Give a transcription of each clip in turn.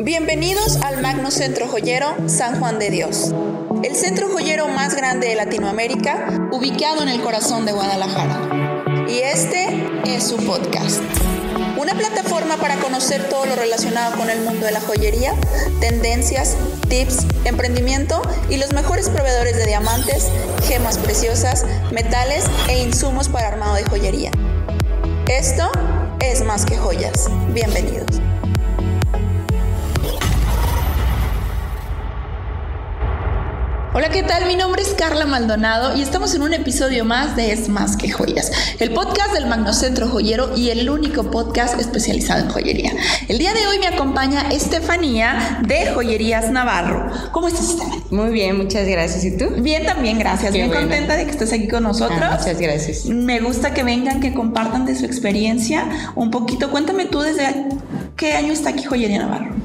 Bienvenidos al Magno Centro Joyero San Juan de Dios, el centro joyero más grande de Latinoamérica, ubicado en el corazón de Guadalajara. Y este es su podcast. Una plataforma para conocer todo lo relacionado con el mundo de la joyería, tendencias, tips, emprendimiento y los mejores proveedores de diamantes, gemas preciosas, metales e insumos para armado de joyería. Esto es más que joyas. Bienvenidos. Hola, ¿qué tal? Mi nombre es Carla Maldonado y estamos en un episodio más de Es Más que Joyas, el podcast del Magnocentro Joyero y el único podcast especializado en joyería. El día de hoy me acompaña Estefanía de Joyerías Navarro. ¿Cómo estás, Estefanía? Muy bien, muchas gracias. ¿Y tú? Bien, también, gracias. Muy contenta de que estés aquí con nosotros. Ah, muchas gracias. Me gusta que vengan, que compartan de su experiencia un poquito. Cuéntame tú desde qué año está aquí Joyería Navarro.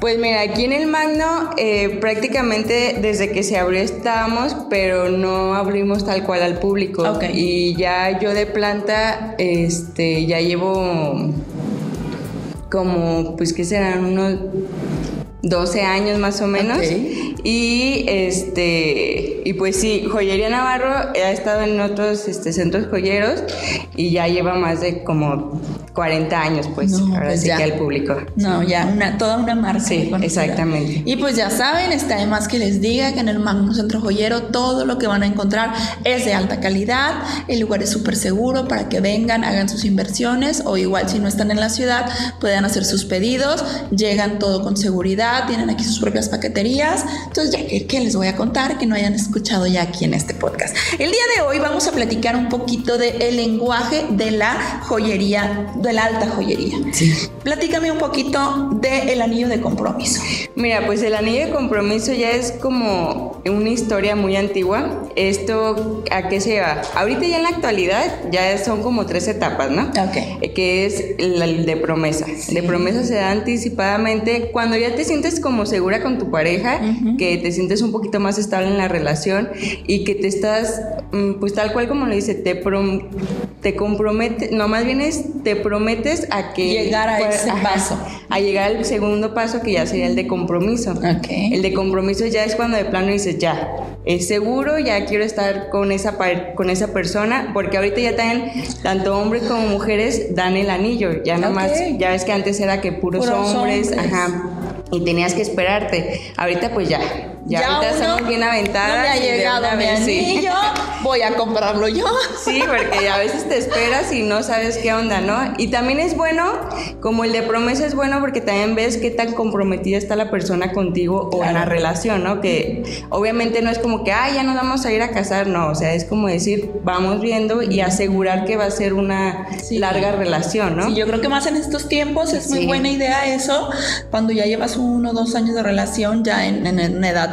Pues mira, aquí en el Magno eh, prácticamente desde que se abrió estábamos, pero no abrimos tal cual al público. Y ya yo de planta, este, ya llevo como, pues que serán unos 12 años más o menos. Y este y pues sí, Joyería Navarro ha estado en otros este, centros joyeros y ya lleva más de como 40 años, pues, ahora pues sí que al público. No, ya una, toda una marca. Sí, exactamente. Y pues ya saben, está además que les diga que en el Magno Centro Joyero todo lo que van a encontrar es de alta calidad, el lugar es súper seguro para que vengan, hagan sus inversiones o igual si no están en la ciudad puedan hacer sus pedidos, llegan todo con seguridad, tienen aquí sus propias paqueterías. Entonces, ya que, les voy a contar que no hayan escuchado ya aquí en este podcast. El día de hoy vamos a platicar un poquito del el lenguaje de la joyería de la alta joyería. Sí. Platícame un poquito del el anillo de compromiso. Mira, pues el anillo de compromiso ya es como una historia muy antigua. Esto, ¿a qué se va? Ahorita ya en la actualidad ya son como tres etapas, ¿no? Ok. Eh, que es el de promesa. De promesa se da anticipadamente cuando ya te sientes como segura con tu pareja, que te sientes un poquito más estable en la relación y que te estás, mm, pues tal cual como lo dice, te, prom te compromete, no más bien es, te prometes a que... Llegar a ese paso. A llegar al segundo paso que ya sería el de compromiso. Okay. El de compromiso ya es cuando de plano dices, ya, es seguro, ya quiero estar con esa, con esa persona, porque ahorita ya también, tanto hombres como mujeres dan el anillo, ya nada más, ya ves que antes era que puros, hombres, ajá, y tenías que esperarte. Ahorita pues ya, ya, ahorita estamos bien aventadas. No me ha llegado mi anillo, voy a comprarlo yo. Sí, porque a veces te esperas y no sabes qué onda, ¿no? Y también es bueno, como el de promesa es bueno porque también ves qué tan comprometida está la persona contigo o en la relación, ¿no? Que obviamente no es como que, ah, ya nos vamos a ir a casar, no, o sea, es como decir, vamos viendo y asegurar que va a ser una larga relación, ¿no? Sí, yo creo que más en estos tiempos es muy buena idea eso, cuando ya llevas uno o dos años de relación, ya en, en edad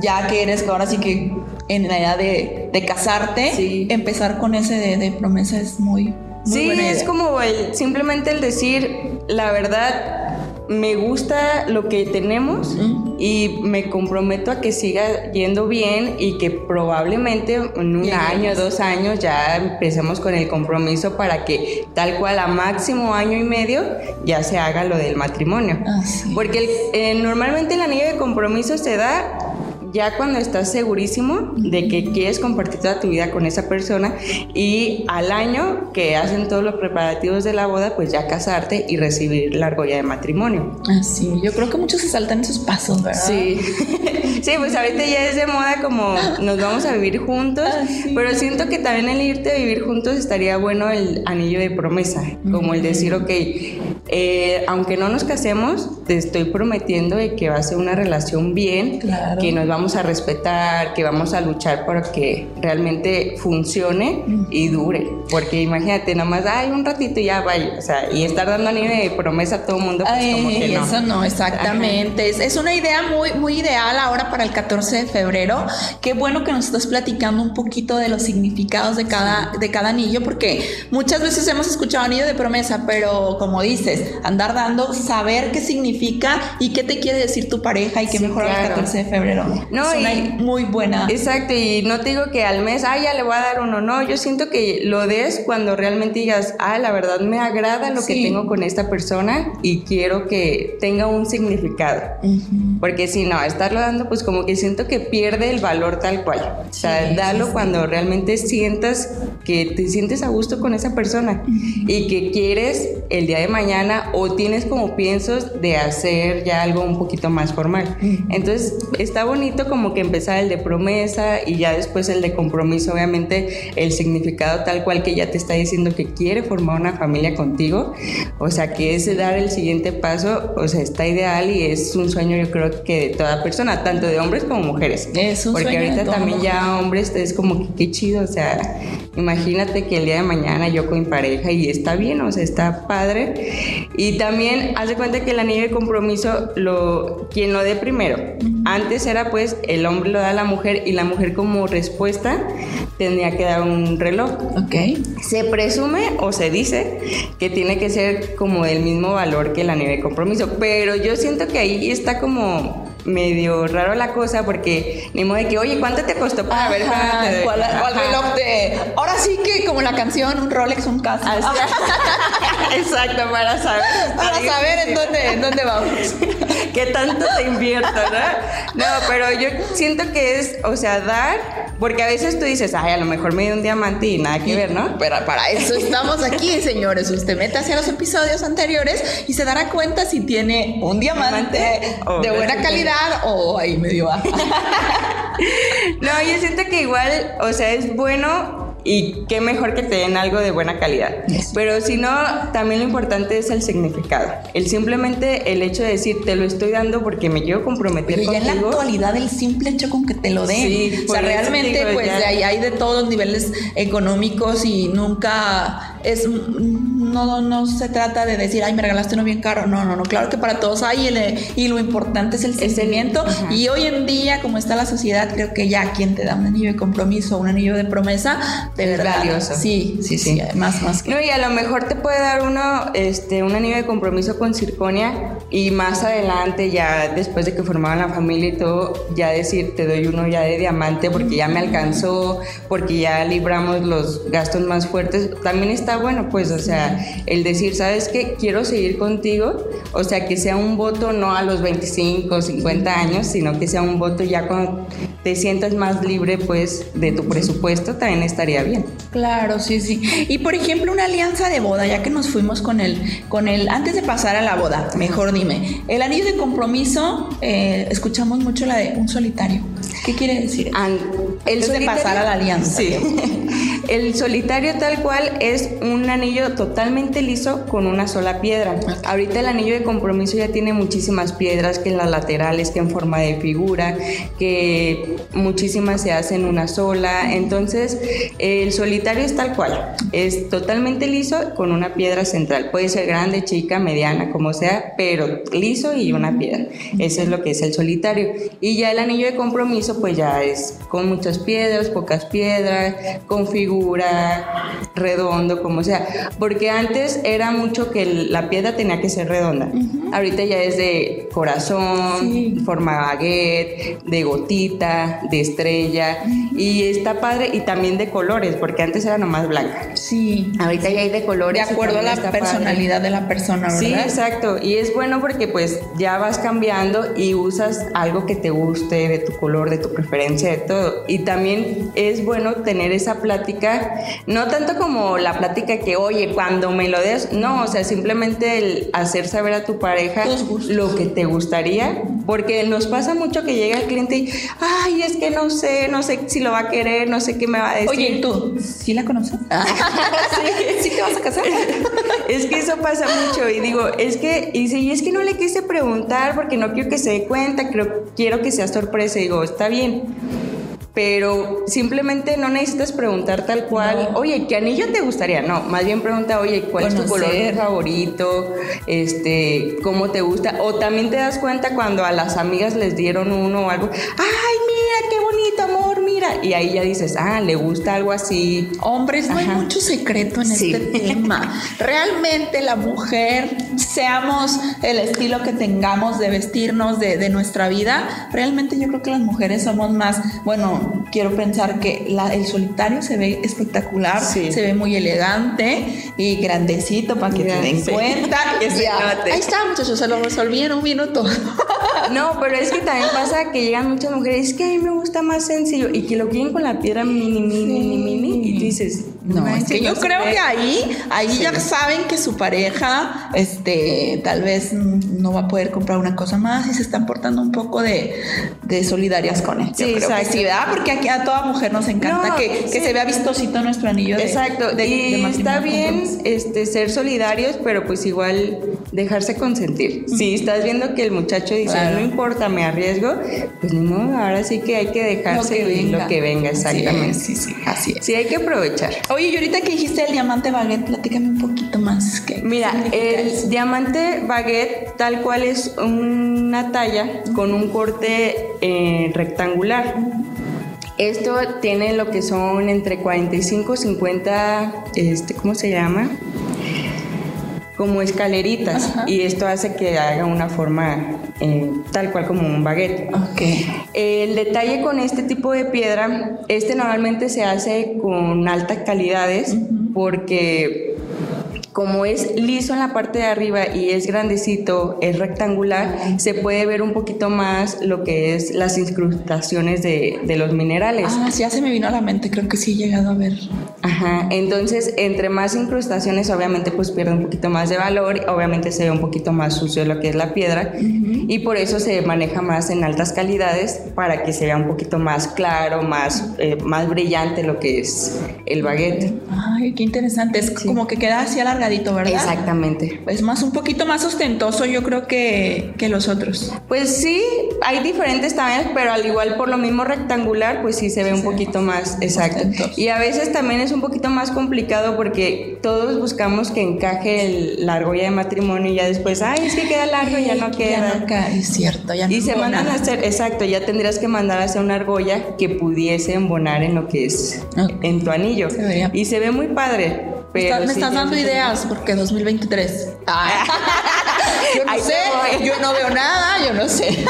ya que eres ahora sí que en la edad de, casarte, empezar con ese de, promesa es muy, sí, es como el, simplemente el decir la verdad. Me gusta lo que tenemos y me comprometo a que siga yendo bien y que probablemente en un año, dos años ya empecemos con el compromiso para que tal cual a máximo año y medio ya se haga lo del matrimonio. Porque eh, normalmente el anillo de compromiso se da ya cuando estás segurísimo de que quieres compartir toda tu vida con esa persona y al año que hacen todos los preparativos de la boda, pues ya casarte y recibir la argolla de matrimonio. Así, ah, yo creo que muchos se saltan esos pasos, ¿verdad? Sí. sí, pues ahorita ya es de moda como nos vamos a vivir juntos, ah, pero siento que también el irte a vivir juntos estaría bueno el anillo de promesa, como el decir, ok, eh, aunque no nos casemos, te estoy prometiendo de que va a ser una relación bien, que nos vamos a respetar, que vamos a luchar para que realmente funcione y dure. Porque imagínate, nomás, ay, un ratito y ya vaya, o sea, y estar dando anillo de promesa a todo el mundo, pues como que no. Eso no, exactamente. Es, es, una idea muy, muy ideal ahora para el 14 de febrero. Qué bueno que nos estás platicando un poquito de los significados de cada, de cada anillo, porque muchas veces hemos escuchado anillo de promesa, pero como dices, es andar dando, saber qué significa y qué te quiere decir tu pareja y qué mejor el 14 de febrero. No, es una muy buena. Exacto, y no te digo que al mes, ah, ya le voy a dar uno, no, yo siento que lo des cuando realmente digas, ah, la verdad me agrada lo que tengo con esta persona y quiero que tenga un significado. Porque si no, estarlo dando, pues como que siento que pierde el valor tal cual. O sea, darlo cuando realmente sientas que te sientes a gusto con esa persona y que quieres el día de mañana o tienes como piensos de hacer ya algo un poquito más formal. Entonces, está bonito como que empezar el de promesa y ya después el de compromiso, obviamente el significado tal cual que ya te está diciendo que quiere formar una familia contigo, o sea, que ese dar el siguiente paso, o sea, está ideal y es un sueño yo creo que de toda persona, tanto de hombres como mujeres. Es un Porque ahorita también ya hombres es como que qué chido, o sea, imagínate que el día de mañana yo con mi pareja y está bien, o sea, está padre. Y también haz de cuenta que el anillo de compromiso, lo, quien lo dé primero. Antes era pues el hombre lo da a la mujer y la mujer como respuesta tendría que dar un reloj. Ok. Se presume o se dice que tiene que ser como del mismo valor que el anillo de compromiso, pero yo siento que ahí está como medio raro la cosa porque ni modo de que, oye, ¿cuánto te costó para ver cuál, reloj de... Ahora sí que como la canción, un Rolex, un Casio. Exacto, para saber. Para saber en dónde, en dónde vamos. ¿Qué tanto te invierto, no? No, pero yo siento que es, o sea, dar, porque a veces tú dices, ay, a lo mejor me dio un diamante y nada que ver, ¿no? Pero para eso estamos aquí, señores. Usted mete hacia los episodios anteriores y se dará cuenta si tiene un diamante, de buena calidad o ahí medio baja? no, yo siento que igual, o sea, es bueno y qué mejor que te den algo de buena calidad. Pero si no, también lo importante es el significado. El simplemente el hecho de decir, te lo estoy dando porque me quiero comprometer Pero ya en la actualidad el simple hecho con que te lo den. o sea, realmente pues ahí hay de todos los niveles económicos y nunca es no, no se trata de decir, ay, me regalaste uno bien caro. No, no, no, claro que para todos hay y lo importante es el sentimiento. Y hoy en día, como está la sociedad, creo que ya quien te da un anillo de compromiso, un anillo de promesa, de verdad. Valioso. Sí, sí, sí, más, más que. No, y a lo mejor te puede dar uno, este, un anillo de compromiso con circonia y más adelante, ya después de que formaban la familia y todo, ya decir, te doy uno ya de diamante porque ya me alcanzó, porque ya libramos los gastos más fuertes. También está bueno, pues, o sea, el decir, ¿sabes qué? Quiero seguir contigo, o sea, que sea un voto no a los 25, 50 años, sino que sea un voto ya cuando te sientas más libre, pues, de tu presupuesto, también estaría bien. Claro, sí, sí. Y por ejemplo, una alianza de boda, ya que nos fuimos con el, con el, antes de pasar a la boda, mejor dime, el anillo de compromiso, eh, escuchamos mucho la de un solitario. ¿Qué quiere decir? el de pasar a la alianza. Sí. el solitario tal cual es un anillo totalmente liso con una sola piedra. Ahorita el anillo de compromiso ya tiene muchísimas piedras que en las laterales, que en forma de figura, que muchísimas se hacen una sola. Entonces, el solitario es tal cual. Es totalmente liso con una piedra central. Puede ser grande, chica, mediana, como sea, pero liso y una piedra. Eso es lo que es el solitario. Y ya el anillo de compromiso, pues ya es con muchas piedras, pocas piedras, con redondo, como sea. Porque antes era mucho que la piedra tenía que ser redonda. Ahorita ya es de corazón, forma baguette, de gotita, de estrella. Y está padre. Y también de colores, porque antes era nomás blanca. Sí. Ahorita ya hay de colores. De acuerdo a la personalidad de la persona, ¿verdad? Sí, exacto. Y es bueno porque pues ya vas cambiando y usas algo que te guste, de tu color, de tu preferencia, de todo. Y también es bueno tener esa plática, no tanto como la plática que, oye, cuando me lo des, no, o sea, simplemente el hacer saber a tu pareja lo que te gustaría, porque nos pasa mucho que llega el cliente y, ay, es que no sé, no sé si lo va a querer, no sé qué me va a decir. Oye, ¿tú sí la conoces? ¿Sí? te vas a casar? es que eso pasa mucho y digo, es que, y dice, y es que no le quise preguntar porque no quiero que se dé cuenta, quiero, quiero que sea sorpresa. Y digo, está bien pero simplemente no necesitas preguntar tal cual, oye, ¿qué anillo te gustaría? No, más bien pregunta, oye, ¿cuál es tu color favorito? Este, ¿cómo te gusta? O también te das cuenta cuando a las amigas les dieron uno o algo, ay, mira, qué bonito, amor, Y ahí ya dices, ah, le gusta algo así. Hombres, no hay mucho secreto en este tema. Realmente la mujer, seamos el estilo que tengamos de vestirnos de, de, nuestra vida, realmente yo creo que las mujeres somos más, bueno, quiero pensar que la, el solitario se ve espectacular, se ve muy elegante y grandecito para que te den cuenta. Ahí está, muchachos, se lo resolví en un minuto. No, pero es que también pasa que llegan muchas mujeres, es que a mí me gusta más sencillo y que lo quieren con la piedra mini, mini, mini, mini, y dices, no, es que yo creo que ahí, ahí ya saben que su pareja, este, tal vez no va a poder comprar una cosa más y se están portando un poco de, de solidarias con él. Sí, exacto. sí, ¿verdad? Porque aquí a toda mujer nos encanta que, que se vea vistosito nuestro anillo. exacto. De, y está bien este, ser solidarios, pero pues igual dejarse consentir. Si estás viendo que el muchacho dice, no importa, me arriesgo, pues modo, ahora sí que hay que dejarse lo que venga, lo que venga exactamente. Sí, sí, así es. Sí, hay que aprovechar. Oye, y ahorita que dijiste el diamante baguette, platícame un poquito más. ¿qué, Mira, el diamante baguette tal cual es una talla con un corte eh, rectangular. Esto tiene lo que son entre 45 y 50, este, ¿cómo se llama? Como escaleritas. Y esto hace que haga una forma eh, tal cual como un baguette. Okay. El detalle con este tipo de piedra, este normalmente se hace con altas calidades porque como es liso en la parte de arriba y es grandecito, es rectangular, se puede ver un poquito más lo que es las incrustaciones de, de los minerales. Ah, sí, ya se me vino a la mente, creo que sí he llegado a ver. Ajá, entonces entre más incrustaciones obviamente pues pierde un poquito más de valor, obviamente se ve un poquito más sucio lo que es la piedra y por eso se maneja más en altas calidades para que se vea un poquito más claro, más, eh, más brillante lo que es el baguette. Ay, qué interesante, es como que queda así alargado ¿verdad? Exactamente. Es más, un poquito más ostentoso yo creo que, que los otros. Pues sí, hay diferentes tamaños, pero al igual por lo mismo rectangular, pues sí se ve un poquito más exacto. Y a veces también es un poquito más complicado porque todos buscamos que encaje la argolla de matrimonio y ya después, ay, es que queda largo, ya no queda. Ya es cierto, ya no Y se mandan a hacer, exacto, ya tendrías que mandar a hacer una argolla que pudiese embonar en lo que es en tu anillo. y se ve muy padre me estás dando ideas porque 2023. Ah. yo no sé, yo no veo nada, yo no sé.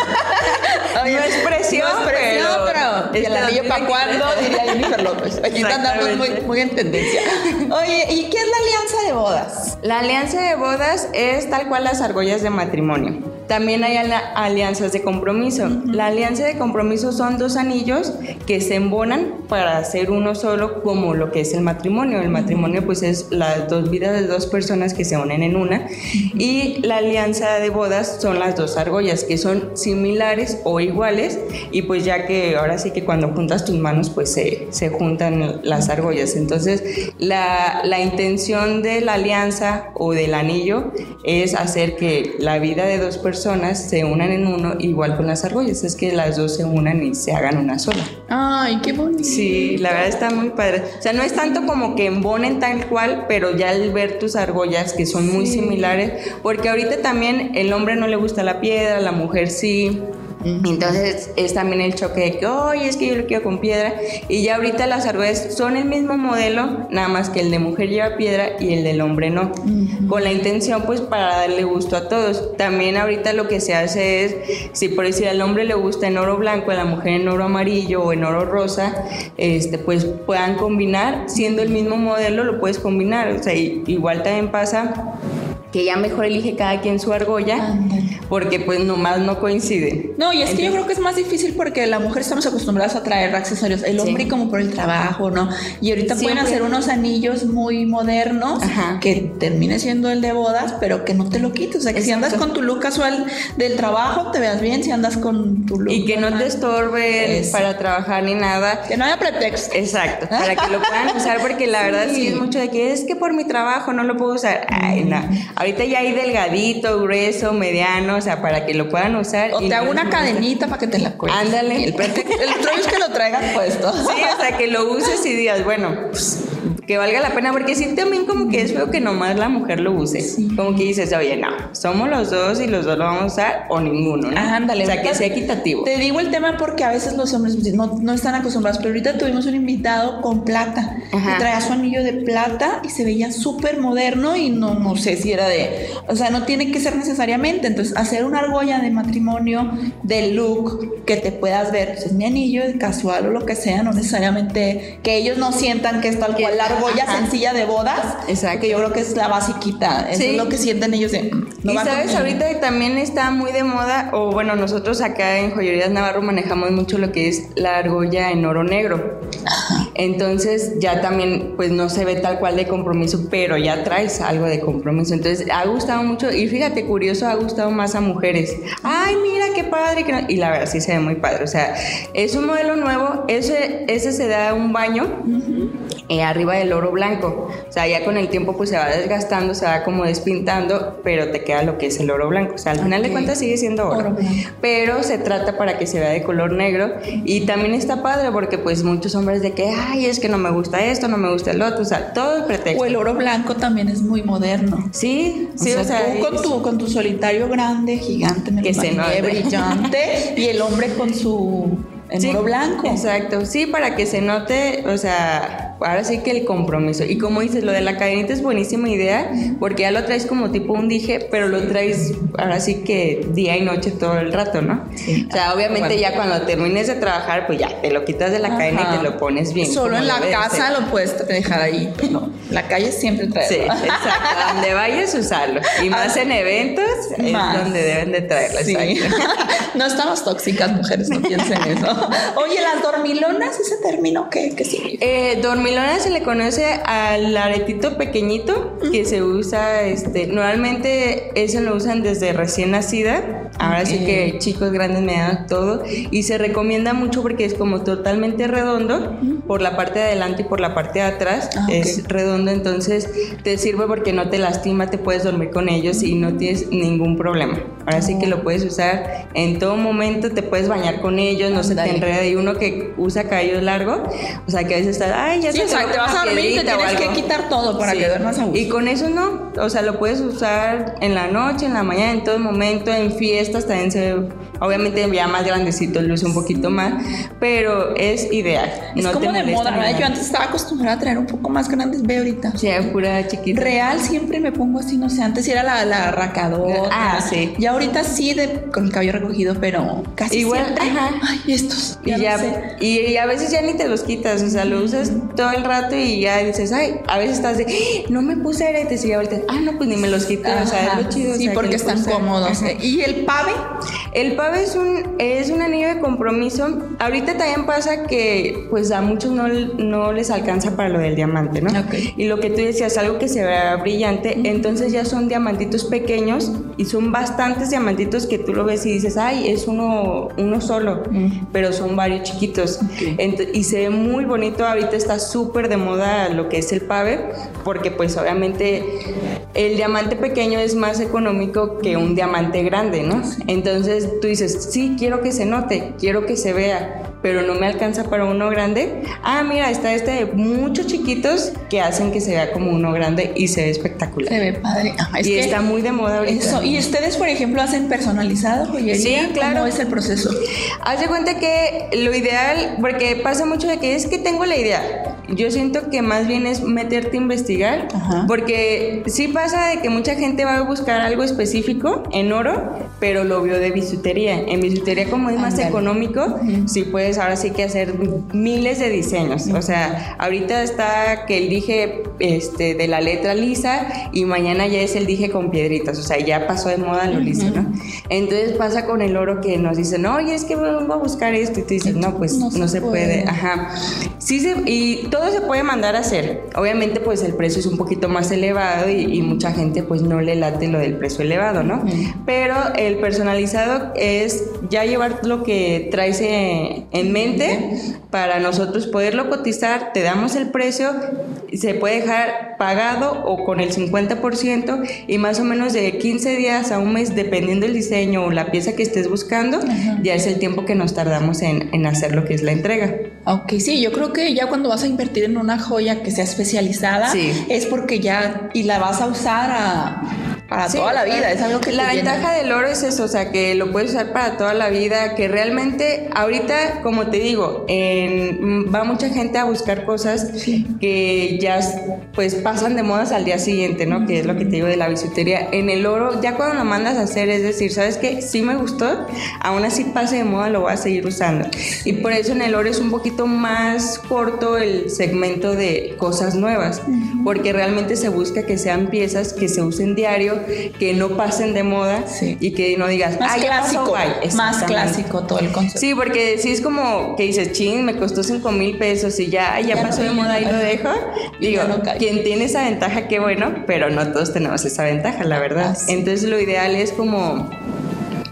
no es presión, no es presión pero, pero el anillo para cuándo, diría Jennifer López. Aquí andamos muy, muy en tendencia. Oye, ¿y qué es la alianza de bodas? La alianza de bodas es tal cual las argollas de matrimonio. También hay alianzas de compromiso. La alianza de compromiso son dos anillos que se embonan para hacer uno solo como lo que es el matrimonio. El matrimonio pues es las dos vidas de dos personas que se unen en una y la alianza de bodas son las dos argollas que son similares o iguales y pues ya que ahora sí que cuando juntas tus manos pues se, se juntan las argollas. Entonces la, la intención de la alianza o del anillo es hacer que la vida de dos personas personas se unan en uno, igual con las argollas, es que las dos se unan y se hagan una sola. Ay, qué bonito. Sí, la verdad está muy padre. O sea, no es tanto como que embonen tal cual, pero ya al ver tus argollas que son muy similares, porque ahorita también el hombre no le gusta la piedra, la mujer sí. Entonces es también el choque de que, oye, es que yo lo quiero con piedra. Y ya ahorita las argollas son el mismo modelo, nada más que el de mujer lleva piedra y el del hombre no. Con la intención, pues, para darle gusto a todos. También ahorita lo que se hace es, si por decir al hombre le gusta en oro blanco, a la mujer en oro amarillo o en oro rosa, este, pues puedan combinar, siendo el mismo modelo, lo puedes combinar. O sea, igual también pasa que ya mejor elige cada quien su argolla, porque pues nomás no coincide. No, y es que yo creo que es más difícil porque la mujer estamos acostumbradas a traer accesorios, el hombre como por el trabajo, ¿no? Y ahorita pueden hacer unos anillos muy modernos que termine siendo el de bodas, pero que no te lo quites, o sea, que si andas con tu look casual del trabajo, te veas bien, si andas con tu look. Y que no te estorbe para trabajar ni nada. Que no haya pretexto. Exacto, para que lo puedan usar, porque la verdad sí. es mucho de que es que por mi trabajo no lo puedo usar. Ay, no. Ahorita ya hay delgadito, grueso, mediano, o sea, para que lo puedan usar. O te hago una cadenita para que te la cuelgues. Ándale. El, el es que lo traigan puesto. Sí, o sea, que lo uses y digas, bueno, pues que valga la pena, porque sí también como que es feo que nomás la mujer lo use. Como que dices, oye, no, somos los dos y los dos lo vamos a usar o ninguno, ¿no? ándale. O sea, que sea equitativo. Te digo el tema porque a veces los hombres pues, no, no están acostumbrados, pero ahorita tuvimos un invitado con plata y traía su anillo de plata y se veía súper moderno y no, no sé si era de, o sea, no tiene que ser necesariamente, entonces hacer una argolla de matrimonio, de look, que te puedas ver, pues, es mi anillo, casual o lo que sea, no necesariamente que ellos no sientan que es tal cual la argolla sencilla de bodas, Exacto. que yo creo que es la basiquita, eso es lo que sienten ellos de, no y sabes, ahorita también está muy de moda, o bueno, nosotros acá en Joyerías Navarro manejamos mucho lo que es la argolla en oro negro. Entonces ya también pues no se ve tal cual de compromiso, pero ya traes algo de compromiso. Entonces ha gustado mucho y fíjate, curioso, ha gustado más a mujeres. Ay, mira qué padre. Que Y la verdad sí se ve muy padre. O sea, es un modelo nuevo, ese, ese se da un baño. Eh, arriba del oro blanco. O sea, ya con el tiempo pues se va desgastando, se va como despintando, pero te queda lo que es el oro blanco. O sea, al final de cuentas sigue siendo oro. pero se trata para que se vea de color negro y también está padre porque pues muchos hombres de que, ay, es que no me gusta esto, no me gusta el otro, o sea, todo el pretexto. O el oro blanco también es muy moderno. Sí, sí, o sea, tú con tu, con tu solitario grande, gigante, que se brillante y el hombre con su en oro blanco. Exacto, sí, para que se note, o sea, ahora sí que el compromiso. Y como dices, lo de la cadenita es buenísima idea, porque ya lo traes como tipo un dije, pero lo traes ahora sí que día y noche todo el rato, ¿no? O sea, obviamente ya cuando termines de trabajar, pues ya te lo quitas de la cadena y te lo pones bien. Solo en la casa lo puedes dejar ahí, no, la calle siempre trae. Sí, exacto, donde vayas usarlo. Y más en eventos es donde deben de traerlo. Sí. no estamos tóxicas, mujeres, no piensen eso. Oye, las dormilonas, ese término, ¿qué, qué significa? Eh, dormilona se le conoce al aretito pequeñito que se usa, este, normalmente eso lo usan desde recién nacida. Ahora sí que chicos grandes me dan todo. Y se recomienda mucho porque es como totalmente redondo por la parte de adelante y por la parte de atrás. Ah, es redondo, entonces te sirve porque no te lastima, te puedes dormir con ellos y no tienes ningún problema. Ahora sí que lo puedes usar en todo momento, te puedes bañar con ellos, no se te enreda. Y uno que usa cabello largo, o sea que a veces está, ay, ya se te, vas a dormir y te tienes que quitar todo para que duermas a gusto. Y con eso no, o sea, lo puedes usar en la noche, en la mañana, en todo momento, en fiestas también se obviamente ya más grandecito luce un poquito más, pero es ideal. Es no como de moda, ¿verdad? Yo antes estaba acostumbrada a traer un poco más grandes, ve ahorita. Sí, pura chiquita. Real siempre me pongo así, no sé, antes era la, la racadora. Ah, sí. Y ahorita sí de, con el cabello recogido, pero casi Igual, siempre. Ajá. Ay, estos. y, ya, y, a veces ya ni te los quitas, o sea, lo usas todo el rato y ya dices, ay, a veces estás de, ¡Ah! no me puse aretes y ya ahorita, ah, no, pues ni me los quito, o sea, es lo chido. Sí, porque están cómodos. ¿Y el pave? El pave es un, es un anillo de compromiso. Ahorita también pasa que pues a muchos no, no les alcanza para lo del diamante, ¿no? Y lo que tú decías, algo que se vea brillante, entonces ya son diamantitos pequeños y son bastantes diamantitos que tú lo ves y dices, ay, es uno, uno solo, pero son varios chiquitos. y se ve muy bonito, ahorita está súper de moda lo que es el pave, porque pues obviamente el diamante pequeño es más económico que un diamante grande, ¿no? Entonces tú dices, sí, quiero que se note, quiero que se vea, pero no me alcanza para uno grande. Ah, mira, está este de muchos chiquitos que hacen que se vea como uno grande y se ve espectacular. Se ve padre. y está muy de moda ahorita. Eso. ¿Y ustedes, por ejemplo, hacen personalizado joyería? Sí, claro. ¿Cómo es el proceso? Haz de cuenta que lo ideal, porque pasa mucho de que es que tengo la idea. Yo siento que más bien es meterte a investigar, porque sí pasa de que mucha gente va a buscar algo específico en oro, pero lo vio de bisutería. En bisutería como es más económico, sí puedes ahora sí que hacer miles de diseños. O sea, ahorita está que el dije este, de la letra lisa y mañana ya es el dije con piedritas. O sea, ya pasó de moda lo liso, ¿no? Entonces pasa con el oro que nos dicen, oye, es que vengo a buscar esto. Y tú dices, no, pues no, se, puede. Ajá. Sí, se, y todo se puede mandar a hacer. Obviamente, pues el precio es un poquito más elevado y, mucha gente pues no le late lo del precio elevado, ¿no? Pero el personalizado es ya llevar lo que traes en mente para nosotros poderlo cotizar, te damos el precio se puede dejar pagado o con el 50% y más o menos de 15 días a un mes, dependiendo del diseño o la pieza que estés buscando, ya es el tiempo que nos tardamos en, en hacer lo que es la entrega. Ok, sí, yo creo que ya cuando vas a invertir en una joya que sea especializada, es porque ya y la vas a usar a para toda la vida. Es algo que la ventaja del oro es eso, o sea, que lo puedes usar para toda la vida, que realmente ahorita, como te digo, en, va mucha gente a buscar cosas que ya pues pasan de modas al día siguiente, ¿no? Que es lo que te digo de la bisutería. En el oro, ya cuando lo mandas a hacer, es decir, ¿sabes qué? Sí me gustó, aún así pase de moda, lo voy a seguir usando. Y por eso en el oro es un poquito más corto el segmento de cosas nuevas, porque realmente se busca que sean piezas que se usen diario que no pasen de moda y que no digas, más clásico, más clásico todo el concepto. Sí, porque si es como que dices, ching, me costó 5 mil pesos y ya, ya, pasó de moda y lo dejo. Digo, quien tiene esa ventaja, qué bueno, pero no todos tenemos esa ventaja, la verdad. Entonces lo ideal es como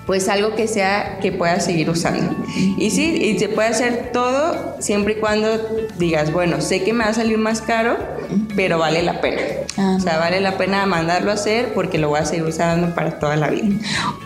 pues algo que sea que puedas seguir usando. Y sí, y se puede hacer todo siempre y cuando digas, bueno, sé que me va a salir más caro, pero vale la pena. o sea, vale la pena mandarlo a hacer porque lo voy a seguir usando para toda la vida.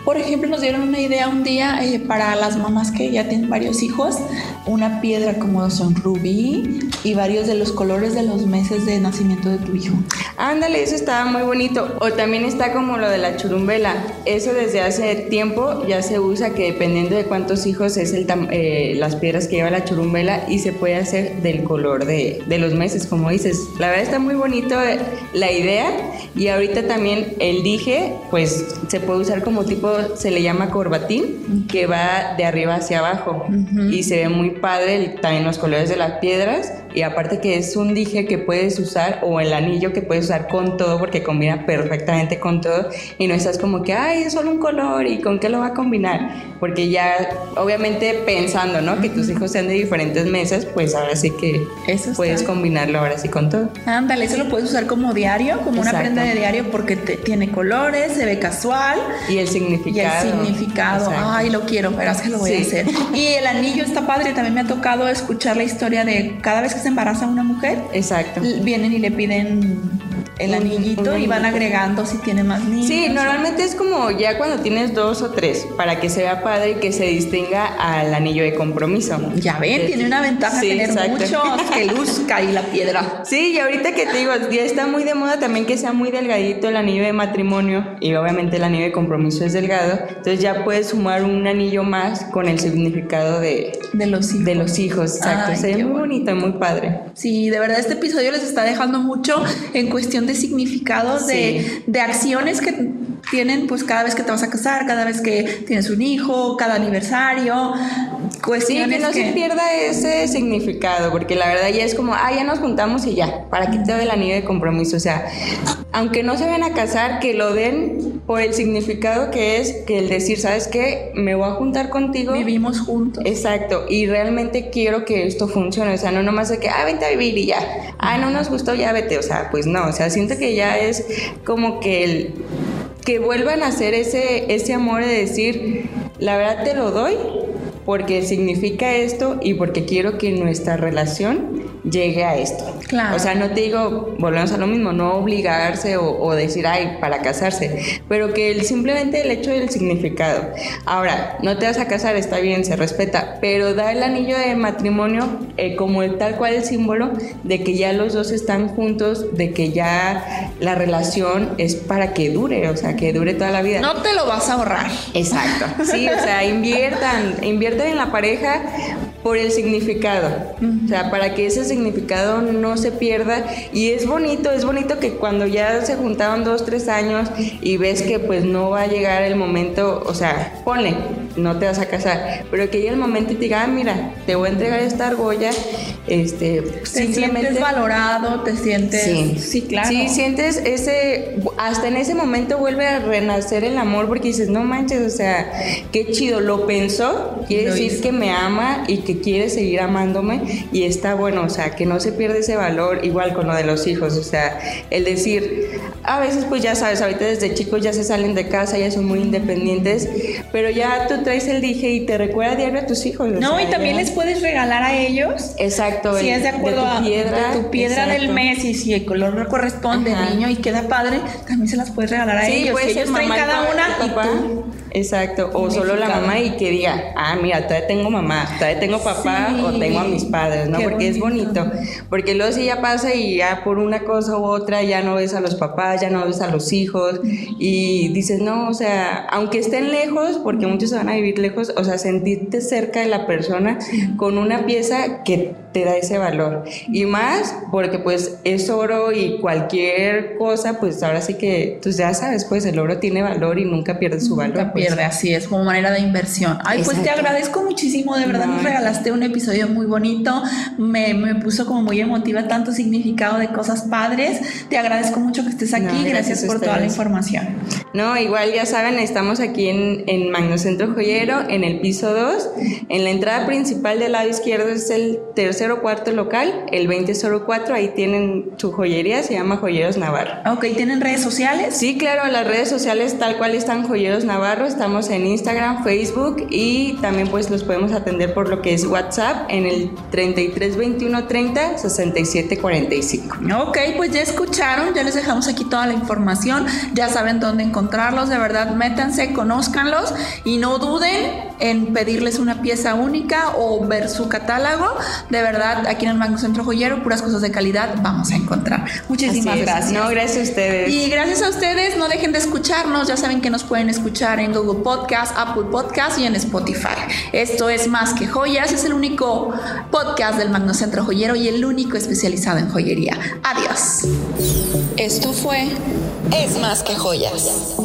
Por ejemplo, nos dieron una idea un día eh, para las mamás que ya tienen varios hijos, una piedra como son rubí y varios de los colores de los meses de nacimiento de tu hijo. Ándale, eso estaba muy bonito. O también está como lo de la churumbela. Eso desde hace tiempo ya se usa que dependiendo de cuántos hijos es el eh, las piedras que lleva la churumbela y se puede hacer del color de, de los meses, como dices. La verdad está muy bonito eh, la idea. Y ahorita también el dije, pues se puede usar como tipo, se le llama corbatín, que va de arriba hacia abajo. Y se ve muy padre también los colores de las piedras y aparte que es un dije que puedes usar o el anillo que puedes usar con todo porque combina perfectamente con todo y no estás como que, ay, es solo un color y con qué lo va a combinar, porque ya obviamente pensando, ¿no? Que tus hijos sean de diferentes mesas, pues ahora sí que eso puedes combinarlo ahora sí con todo. Ándale, eso lo puedes usar como diario, como una prenda de diario porque tiene colores, se ve casual. Y el significado. Y el significado, ay, lo quiero, pero es que lo voy a hacer. Y el anillo está padre, también me ha tocado escuchar la historia de cada vez que se embaraza una mujer, Exacto. vienen y le piden el anillito y van agregando si tiene más niños. Sí, normalmente es como ya cuando tienes dos o tres, para que se vea padre y que se distinga al anillo de compromiso. Ya ven, tiene una ventaja tener muchos que luzca y la piedra. Sí, y ahorita que te digo, ya está muy de moda también que sea muy delgadito el anillo de matrimonio y obviamente el anillo de compromiso es delgado, entonces ya puedes sumar un anillo más con el significado de, de los hijos. De los hijos, exacto. se ve muy bonito y muy padre. Sí, de verdad este episodio les está dejando mucho en cuestión de significados, de, de acciones que tienen pues cada vez que te vas a casar, cada vez que tienes un hijo, cada aniversario, cuestiones sí, que no se pierda ese significado, porque la verdad ya es como, ah, ya nos juntamos y ya, ¿para qué te doy el anillo de compromiso? O sea, aunque no se vayan a casar, que lo den por el significado que es que el decir, ¿sabes qué? Me voy a juntar contigo. Vivimos juntos. Exacto, y realmente quiero que esto funcione, o sea, no nomás de que, ah, vente a vivir y ya, ah, no nos gustó, ya vete, o sea, pues no, o sea, siento que ya es como que el que vuelvan a hacer ese, ese amor de decir, la verdad te lo doy porque significa esto y porque quiero que nuestra relación llegue a esto. Claro. O sea, no te digo, volvemos a lo mismo, no obligarse o, decir, ay, para casarse, pero que el, simplemente el hecho del significado. Ahora, no te vas a casar, está bien, se respeta, pero da el anillo de matrimonio eh, como el tal cual el símbolo de que ya los dos están juntos, de que ya la relación es para que dure, o sea, que dure toda la vida. No te lo vas a ahorrar. Exacto. Sí, o sea, inviertan, inviertan en la pareja por el significado. O sea, para que ese significado no se pierda. Y es bonito, es bonito que cuando ya se juntaron dos, tres años y ves que pues no va a llegar el momento, o sea, ponle, no te vas a casar, pero que llegue el momento y te diga, ah, mira, te voy a entregar esta argolla, este, te simplemente... sientes valorado, te sientes... Sí. sí, claro. Sí, sientes ese, hasta en ese momento vuelve a renacer el amor porque dices, no manches, o sea, qué chido, lo pensó, quiere decir que me ama y que quiere seguir amándome y está bueno, o sea, sea, que no se pierde ese valor, igual con lo de los hijos, o sea, el decir, a veces pues ya sabes, ahorita desde chicos ya se salen de casa, ya son muy independientes, pero ya tú traes el dije y te recuerda diario a tus hijos. No, y también les puedes regalar a ellos. Exacto. Si es de acuerdo a tu piedra del mes y si el color no corresponde, niño, y queda padre, también se las puedes regalar a ellos. Puede ser cada una y tú Exacto, o solo la mamá y que diga, ah, mira, todavía tengo mamá, todavía tengo papá o tengo a mis padres, ¿no? porque es bonito. Porque luego si ya pasa y ya por una cosa u otra ya no ves a los papás, ya no ves a los hijos y dices, no, o sea, aunque estén lejos, porque muchos se van a vivir lejos, o sea, sentirte cerca de la persona con una pieza que te da ese valor. Y más porque pues es oro y cualquier cosa, pues ahora sí que, tú ya sabes, pues el oro tiene valor y nunca pierde su valor pierde, así es, como manera de inversión. Ay, pues te agradezco muchísimo, de verdad nos regalaste un episodio muy bonito, me, me, puso como muy emotiva tanto significado de cosas padres. Te agradezco mucho que estés aquí, gracias, por toda la información. No, igual ya saben, estamos aquí en, en Magnocentro Joyero, en el piso 2. En la entrada principal del lado izquierdo es el tercero cuarto local, el 2004, ahí tienen su joyería, se llama Joyeros Navarro. Ok, ¿tienen redes sociales? Sí, claro, las redes sociales tal cual están Joyeros Navarro estamos en Instagram, Facebook y también pues los podemos atender por lo que es WhatsApp en el 33 21 30 67 45. Ok, pues ya escucharon, ya les dejamos aquí toda la información, ya saben dónde encontrarlos, de verdad métanse, conózcanlos y no duden en pedirles una pieza única o ver su catálogo. De verdad, aquí en el Magno Centro Joyero, puras cosas de calidad vamos a encontrar. Muchísimas gracias. No, gracias a ustedes. Y gracias a ustedes, no dejen de escucharnos, ya saben que nos pueden escuchar en Google Podcast, Apple Podcast y en Spotify. Esto es Más que Joyas, es el único podcast del Magnocentro Joyero y el único especializado en joyería. Adiós. Esto fue Es Más que Joyas.